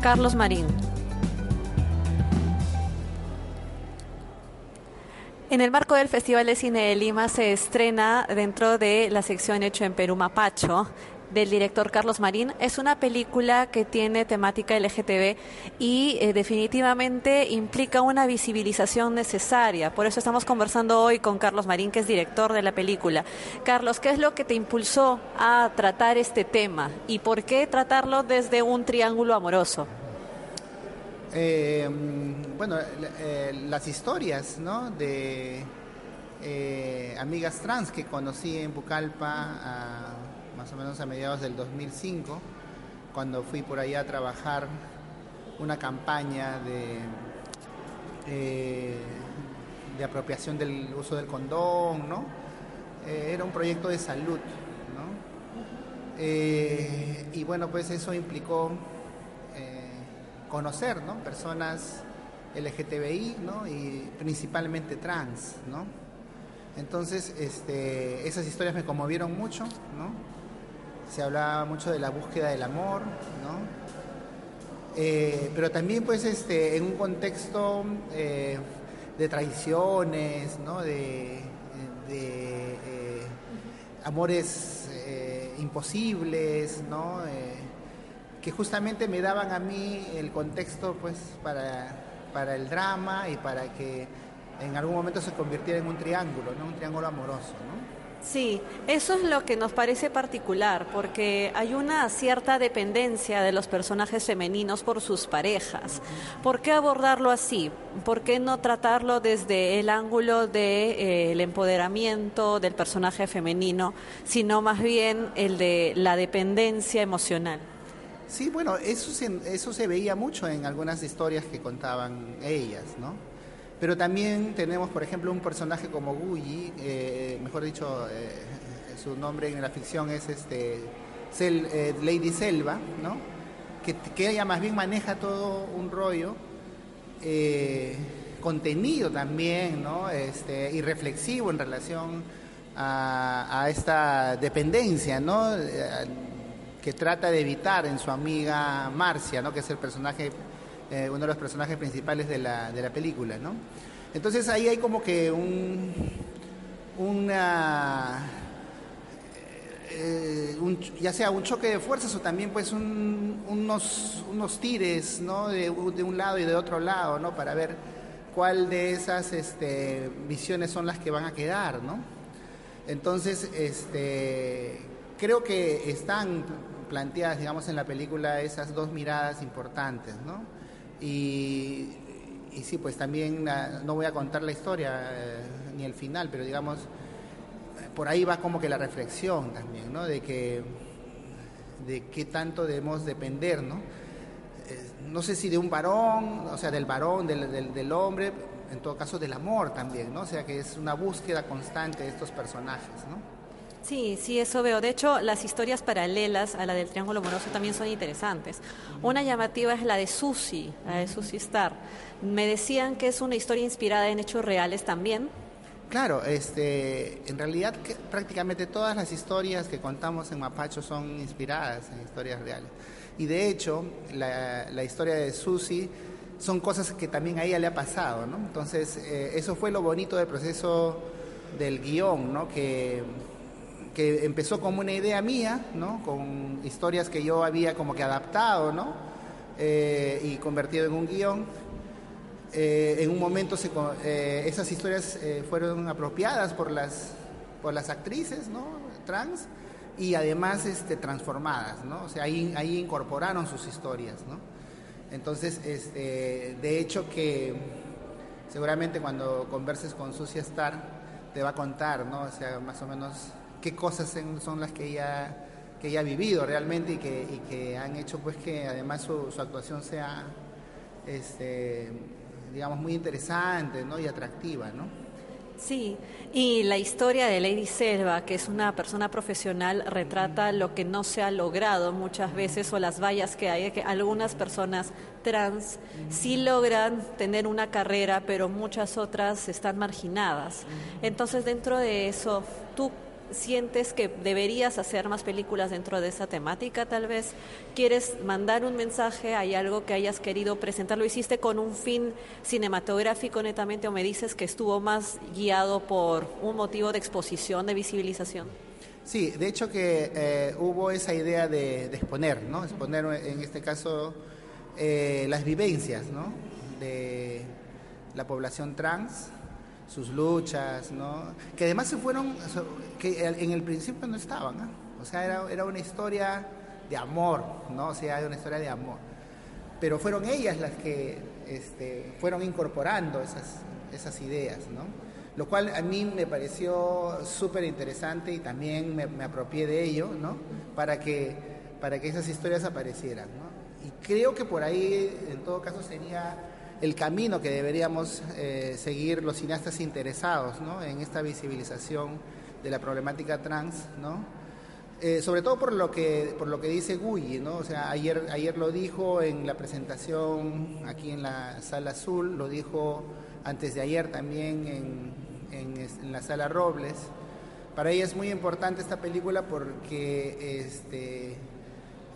Carlos Marín. En el marco del Festival de Cine de Lima se estrena dentro de la sección Hecho en Perú Mapacho del director Carlos Marín. Es una película que tiene temática LGTB y eh, definitivamente implica una visibilización necesaria. Por eso estamos conversando hoy con Carlos Marín, que es director de la película. Carlos, ¿qué es lo que te impulsó a tratar este tema y por qué tratarlo desde un triángulo amoroso? Eh, bueno, eh, las historias ¿no? de amigas trans que conocí en Pucallpa más o menos a mediados del 2005, cuando fui por allá a trabajar una campaña de, eh, de apropiación del uso del condón, ¿no? Eh, era un proyecto de salud, ¿no? Eh, y bueno, pues eso implicó conocer, ¿no? Personas LGTBI, ¿no? Y principalmente trans, ¿no? Entonces, este, esas historias me conmovieron mucho, ¿no? se hablaba mucho de la búsqueda del amor, ¿no? Eh, pero también pues este, en un contexto eh, de traiciones, ¿no? de, eh, amores imposibles, ¿no? Que justamente me daban a mí el contexto pues para, para el drama y para que en algún momento se convirtiera en un triángulo, ¿no? un triángulo amoroso. ¿no? Sí, eso es lo que nos parece particular, porque hay una cierta dependencia de los personajes femeninos por sus parejas. ¿Por qué abordarlo así? ¿Por qué no tratarlo desde el ángulo del de, eh, empoderamiento del personaje femenino, sino más bien el de la dependencia emocional? Sí, bueno, eso se, eso se veía mucho en algunas historias que contaban ellas, ¿no? Pero también tenemos, por ejemplo, un personaje como Gulli, eh, mejor dicho, eh, su nombre en la ficción es este eh, Lady Selva, ¿no? Que, ella más bien maneja todo un rollo contenido también, ¿no? Este, y reflexivo en relación a, a esta dependencia, ¿no? Que trata de evitar en su amiga Marcia, ¿no? que es el personaje eh, uno de los personajes principales de la, de la película, ¿no? Entonces ahí hay como que un, una, eh, ya sea un choque de fuerzas o también pues unos, unos tires, ¿no? De, un lado y de otro lado, ¿no? Para ver cuál de esas este, visiones son las que van a quedar, ¿no? Entonces, este, creo que están planteadas, digamos, en la película esas dos miradas importantes, ¿no? Y, y sí, pues también ah, no voy a contar la historia eh, ni el final, pero digamos, por ahí va como que la reflexión también, ¿no? De que de qué tanto debemos depender, ¿no? Eh, no sé si de un varón, o sea, del varón, del, del, hombre, en todo caso del amor también, ¿no? O sea, que es una búsqueda constante de estos personajes, ¿no? Sí, sí, eso veo. De hecho, las historias paralelas a la del Triángulo Amoroso también son interesantes. Una llamativa es la de Susi, la de Susi Star. Me decían que es una historia inspirada en hechos reales también. Claro, este, en realidad prácticamente todas las historias que contamos en Mapacho son inspiradas en historias reales. Y de hecho, la, la historia de Susi son cosas que también a ella le ha pasado, ¿no? Entonces, eh, eso fue lo bonito del proceso del guion, ¿no? Que que empezó como una idea mía, ¿no? Con historias que yo había como que adaptado, ¿no? Eh, y convertido en un guion. Eh, en un momento eh, esas historias fueron apropiadas por las, por las actrices, ¿no? Trans y además este, transformadas, ¿no? O sea, ahí, ahí incorporaron sus historias, ¿no? Entonces, este, de hecho que seguramente cuando converses con Sucia Star te va a contar, ¿no? O sea, más o menos qué cosas son las que ella, que ella ha vivido realmente y que, y que han hecho pues que además su, su actuación sea, este, digamos, muy interesante ¿no? y atractiva, ¿no? Sí, y la historia de Lady Selva, que es una persona profesional, retrata lo que no se ha logrado muchas veces o las vallas que hay, que algunas personas trans sí logran tener una carrera, pero muchas otras están marginadas. Entonces, dentro de eso, ¿tú sientes que deberías hacer más películas dentro de esa temática, tal vez quieres mandar un mensaje, hay algo que hayas querido presentar, lo hiciste con un fin cinematográfico netamente o me dices que estuvo más guiado por un motivo de exposición, de visibilización. Sí, de hecho que eh, hubo esa idea de, exponer, ¿no? Exponer en este caso eh, las vivencias, ¿no? De la población trans, sus luchas, ¿no? Que además se fueron, que en el principio no estaban, ¿no? O sea, era, era una historia de amor, ¿no? O sea, era una historia de amor. Pero fueron ellas las que este, fueron incorporando esas, esas ideas, ¿no? Lo cual a mí me pareció súper interesante y también me, me, apropié de ello, ¿no? Para que, para que esas historias aparecieran, ¿no? Y creo que por ahí, en todo caso, sería el camino que deberíamos eh, seguir los cineastas interesados en esta visibilización de la problemática trans, ¿no? Eh, sobre todo por lo que por lo que dice Gulli, ¿no? O sea, ayer ayer lo dijo en la presentación aquí en la sala azul, lo dijo antes de ayer también en, en, la sala Robles. Para ella es muy importante esta película porque este,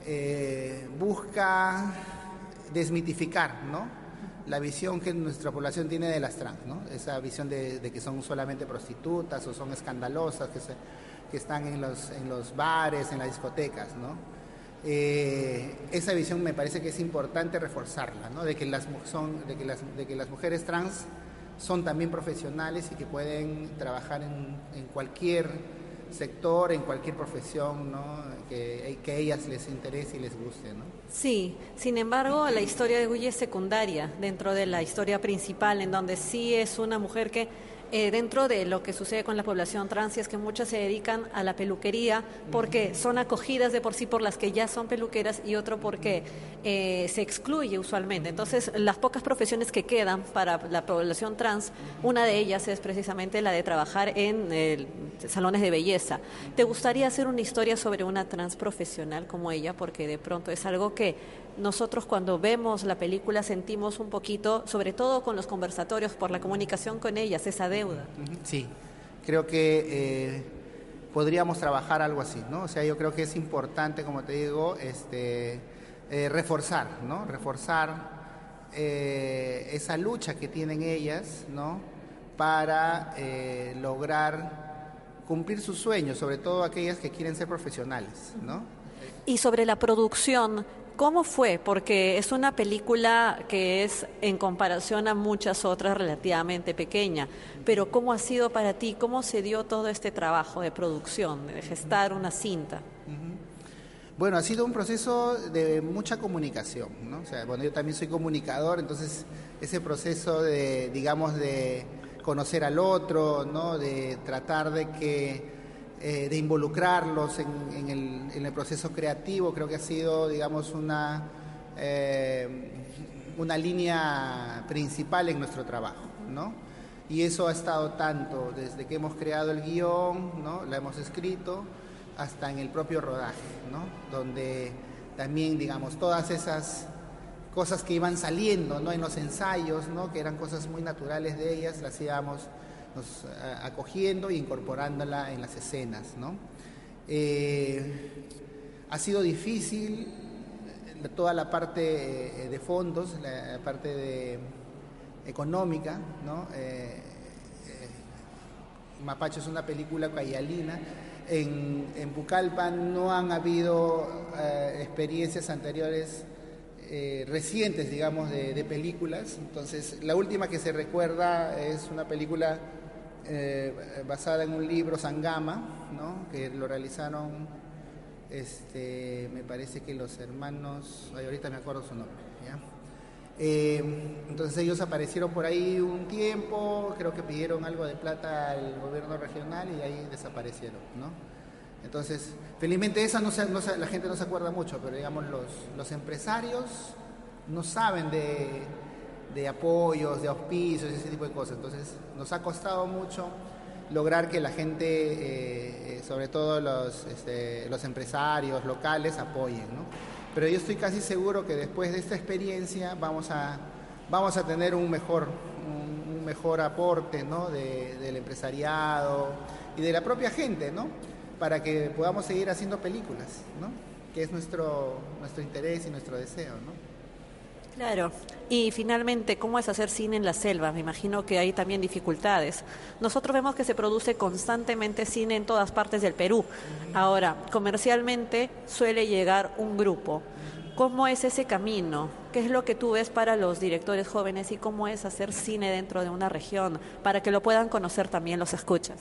eh, busca desmitificar, ¿no? La visión que nuestra población tiene de las trans, ¿no? esa visión de, que son solamente prostitutas o son escandalosas, que, que están en los, en los bares, en las discotecas. ¿no? Eh, esa visión me parece que es importante reforzarla, ¿no? de, que las, son, de, que las, de que las mujeres trans son también profesionales y que pueden trabajar en, en cualquier sector, en cualquier profesión, ¿no? que, que ellas les interese y les guste. ¿no? Sí, sin embargo, la historia de Gulli es secundaria dentro de la historia principal, en donde sí es una mujer que eh, dentro de lo que sucede con la población trans es que muchas se dedican a la peluquería porque son acogidas de por sí por las que ya son peluqueras y otro porque eh, se excluye usualmente. Entonces, las pocas profesiones que quedan para la población trans, una de ellas es precisamente la de trabajar en eh, salones de belleza. ¿Te gustaría hacer una historia sobre una trans profesional como ella? Porque de pronto es algo que nosotros cuando vemos la película sentimos un poquito, sobre todo con los conversatorios, por la comunicación con ellas, esa deuda. Sí, creo que eh, podríamos trabajar algo así, ¿no? O sea, yo creo que es importante, como te digo, este, eh, reforzar, ¿no? Reforzar eh, esa lucha que tienen ellas, ¿no? Para lograr cumplir sus sueños, sobre todo aquellas que quieren ser profesionales, ¿no? Y sobre la producción, ¿Cómo fue? Porque es una película que es en comparación a muchas otras relativamente pequeña, pero ¿cómo ha sido para ti? ¿Cómo se dio todo este trabajo de producción, de gestar una cinta? Bueno, ha sido un proceso de mucha comunicación, ¿no? O sea, bueno, yo también soy comunicador, entonces ese proceso de, digamos, de conocer al otro, ¿no? De tratar de que eh, de involucrarlos en, el, proceso creativo, creo que ha sido, digamos, una, eh, una línea principal en nuestro trabajo, ¿no? Y eso ha estado tanto desde que hemos creado el guion, ¿no? La hemos escrito, hasta en el propio rodaje, ¿no? Donde también, digamos, todas esas cosas que iban saliendo, ¿no? En los ensayos, ¿no? Que eran cosas muy naturales de ellas, las íbamos nos, acogiendo e incorporándola en las escenas. ¿no? Eh, ha sido difícil eh, toda la parte eh, de fondos, la parte de, económica. ¿no? Mapacho es una película cayalina. En, en Pucallpan no han habido experiencias anteriores recientes, digamos, de, películas. Entonces, la última que se recuerda es una película eh, basada en un libro Sangama, ¿no? que lo realizaron, este, me parece que los hermanos, ahorita me acuerdo su nombre. Eh, entonces ellos aparecieron por ahí un tiempo, creo que pidieron algo de plata al gobierno regional y ahí desaparecieron. ¿no? Entonces, felizmente esa no, se, no la gente no se acuerda mucho, pero digamos los, los empresarios no saben de de apoyos, de auspicios, ese tipo de cosas. Entonces nos ha costado mucho lograr que la gente, eh, eh, sobre todo los, este, los empresarios locales, apoyen. ¿no? Pero yo estoy casi seguro que después de esta experiencia vamos a, vamos a tener un mejor, un, mejor aporte ¿no? del empresariado y de la propia gente, ¿no? Para que podamos seguir haciendo películas, ¿no? Que es nuestro, nuestro interés y nuestro deseo, ¿no? Claro. Y finalmente, ¿cómo es hacer cine en la selva? Me imagino que hay también dificultades. Nosotros vemos que se produce constantemente cine en todas partes del Perú. Ahora, comercialmente suele llegar un grupo. ¿Cómo es ese camino? ¿Qué es lo que tú ves para los directores jóvenes y cómo es hacer cine dentro de una región para que lo puedan conocer también los escuchas?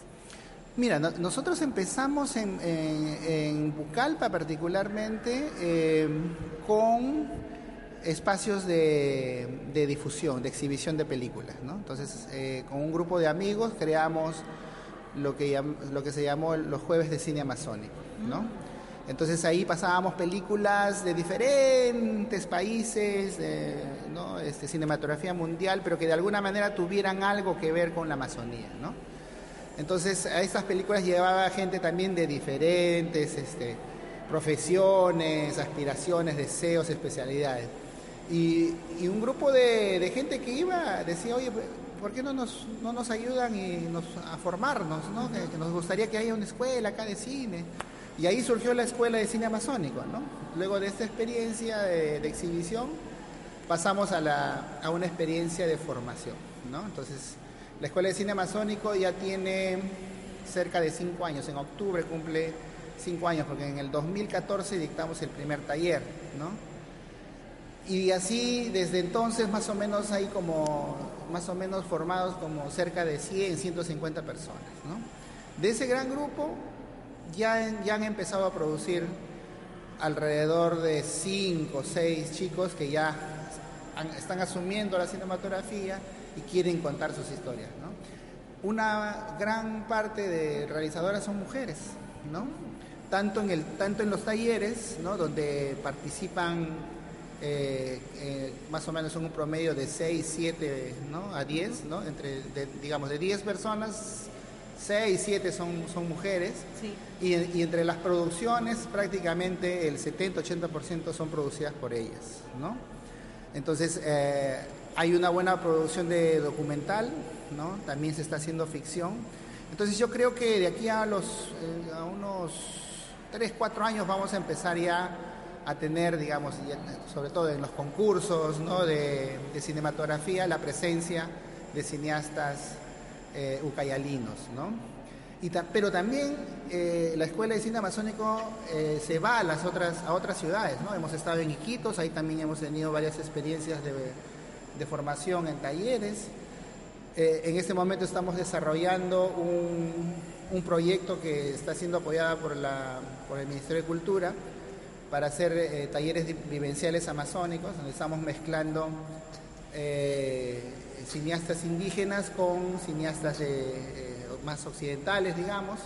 Mira, nosotros empezamos en, Bucalpa particularmente eh, con espacios de, difusión, de exhibición de películas. Entonces, eh, con un grupo de amigos creamos lo que, se llamó los jueves de cine amazónico. Entonces ahí pasábamos películas de diferentes países, ¿no? este, cinematografía mundial, pero que de alguna manera tuvieran algo que ver con la Amazonía. Entonces a estas películas llevaba gente también de diferentes este, profesiones, aspiraciones, deseos, especialidades. Y, un grupo de, gente que iba decía, oye, ¿por qué no nos, no nos ayudan y nos, a formarnos? ¿no? Que, nos gustaría que haya una escuela acá de cine. Y ahí surgió la Escuela de Cine Amazónico. ¿no? Luego de esta experiencia de, exhibición, pasamos a, la, a, una experiencia de formación. ¿no? Entonces, la Escuela de Cine Amazónico ya tiene cerca de cinco años. En octubre cumple cinco años, porque en el 2014 dictamos el primer taller. ¿no? Y así desde entonces más o menos hay como, más o menos formados como cerca de 100, 150 personas. ¿no? De ese gran grupo ya, ya han empezado a producir alrededor de 5 o 6 chicos que ya están asumiendo la cinematografía y quieren contar sus historias. ¿no? Una gran parte de realizadoras son mujeres, ¿no? tanto, en el, tanto en los talleres, ¿no? donde participan eh, eh, más o menos son un promedio de 6, 7 ¿no? a 10, ¿no? Entre, digamos, de 10 personas, 6, 7 son, son mujeres. Y, entre las producciones prácticamente el 70-80% son producidas por ellas, ¿no? Entonces, eh, hay una buena producción de documental, ¿no? También se está haciendo ficción. Entonces yo creo que de aquí a, los, a unos 3, 4 años vamos a empezar ya a tener, digamos, sobre todo en los concursos de, cinematografía, la presencia de cineastas eh, ucayalinos. ¿no? Y pero también eh, la Escuela de Cine Amazónico eh, se va a las otras, a otras ciudades. ¿no? Hemos estado en Iquitos, ahí también hemos tenido varias experiencias de, formación en talleres. en este momento estamos desarrollando un, un, proyecto que está siendo apoyado por, la, por el Ministerio de Cultura, para hacer eh, talleres vivenciales amazónicos, donde estamos mezclando eh, cineastas indígenas con cineastas eh, más occidentales, digamos,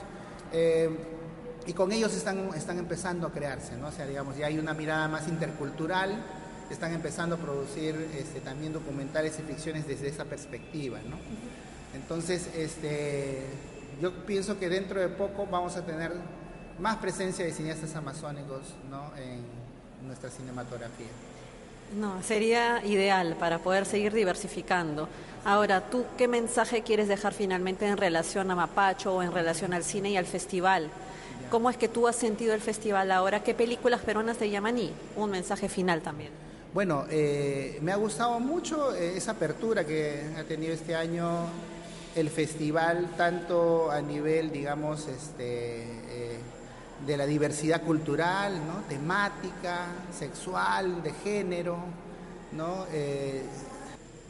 y con ellos están, están empezando a crearse, ¿no? O sea, digamos, ya hay una mirada más intercultural, están empezando a producir este, también documentales y ficciones desde esa perspectiva, ¿no? Entonces, este, yo pienso que dentro de poco vamos a tener más presencia de cineastas amazónicos ¿no? en nuestra cinematografía. No, sería ideal para poder seguir diversificando. Ahora, ¿tú qué mensaje quieres dejar finalmente en relación a Mapacho o en relación al cine y al festival? ¿Cómo es que tú has sentido el festival ahora? ¿Qué películas peruanas te llaman y un mensaje final también? Bueno, eh, me ha gustado mucho eh, esa apertura que ha tenido este año el festival, tanto a nivel, digamos, este, eh, de la diversidad cultural, ¿no? temática, sexual, de género. ¿no? Eh,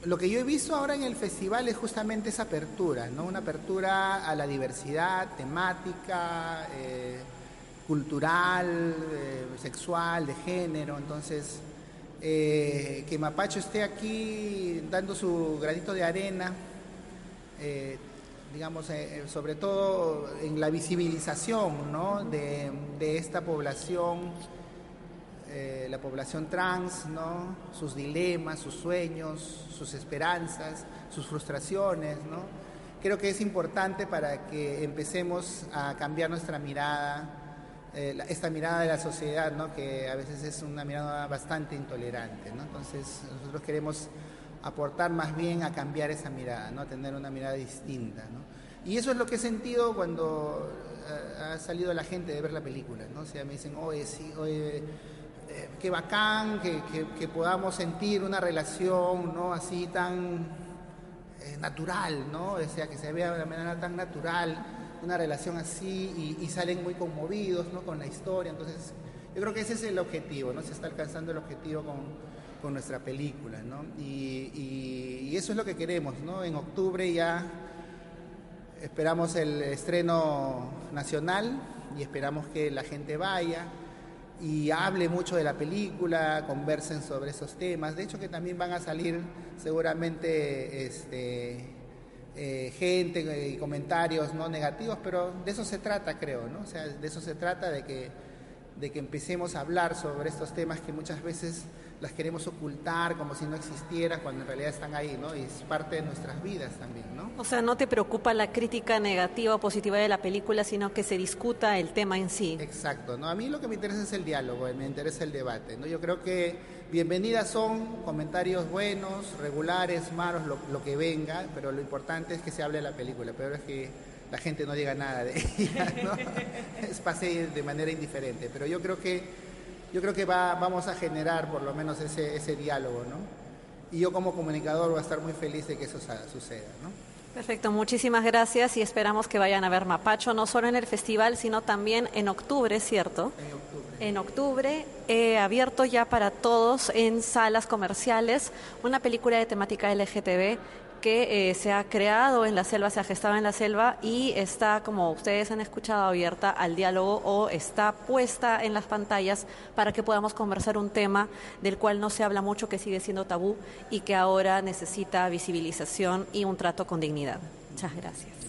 lo que yo he visto ahora en el festival es justamente esa apertura, ¿no? una apertura a la diversidad temática, eh, cultural, eh, sexual, de género. Entonces, que Mapacho esté aquí dando su granito de arena digamos, eh, eh, sobre todo en la visibilización ¿no? de, esta población, eh, la población trans, ¿no? sus dilemas, sus sueños, sus esperanzas, sus frustraciones. ¿no? Creo que es importante para que empecemos a cambiar nuestra mirada, esta mirada de la sociedad, ¿no? que a veces es una mirada bastante intolerante. ¿no? Entonces, nosotros queremos aportar más bien a cambiar esa mirada, ¿no? a tener una mirada distinta. ¿no? Y eso es lo que he sentido cuando eh, ha salido la gente de ver la película, ¿no? O sea, me dicen, oye, sí, oye, eh, qué bacán que, que, podamos sentir una relación, ¿no? Así tan eh, natural, ¿no? O sea, que se vea de manera tan natural una relación así y, salen muy conmovidos, ¿no? Con la historia, entonces yo creo que ese es el objetivo, ¿no? Se está alcanzando el objetivo con, con nuestra película, ¿no? Y, eso es lo que queremos, ¿no? En octubre ya esperamos el estreno nacional y esperamos que la gente vaya y hable mucho de la película, conversen sobre esos temas. De hecho que también van a salir seguramente este, eh, gente y comentarios no negativos, pero de eso se trata, creo, ¿no? O sea, de eso se trata, de que, de que empecemos a hablar sobre estos temas que muchas veces las queremos ocultar como si no existieran cuando en realidad están ahí, ¿no? Y es parte de nuestras vidas también, ¿no? O sea, no te preocupa la crítica negativa o positiva de la película, sino que se discuta el tema en sí. Exacto, ¿no? A mí lo que me interesa es el diálogo, me interesa el debate, ¿no? Yo creo que bienvenidas son comentarios buenos, regulares, malos, lo, que venga, pero lo importante es que se hable de la película, pero es que la gente no diga nada de ella, ¿no? es pase de manera indiferente, pero yo creo que yo creo que va, vamos a generar por lo menos ese, ese diálogo, ¿no? Y yo como comunicador voy a estar muy feliz de que eso suceda, ¿no? Perfecto, muchísimas gracias y esperamos que vayan a ver Mapacho, no solo en el festival, sino también en octubre, ¿cierto? En octubre. En octubre, eh, abierto ya para todos en salas comerciales, una película de temática LGTB que eh, se ha creado en la selva, se ha gestado en la selva y está, como ustedes han escuchado, abierta al diálogo o está puesta en las pantallas para que podamos conversar un tema del cual no se habla mucho, que sigue siendo tabú y que ahora necesita visibilización y un trato con dignidad. Muchas gracias.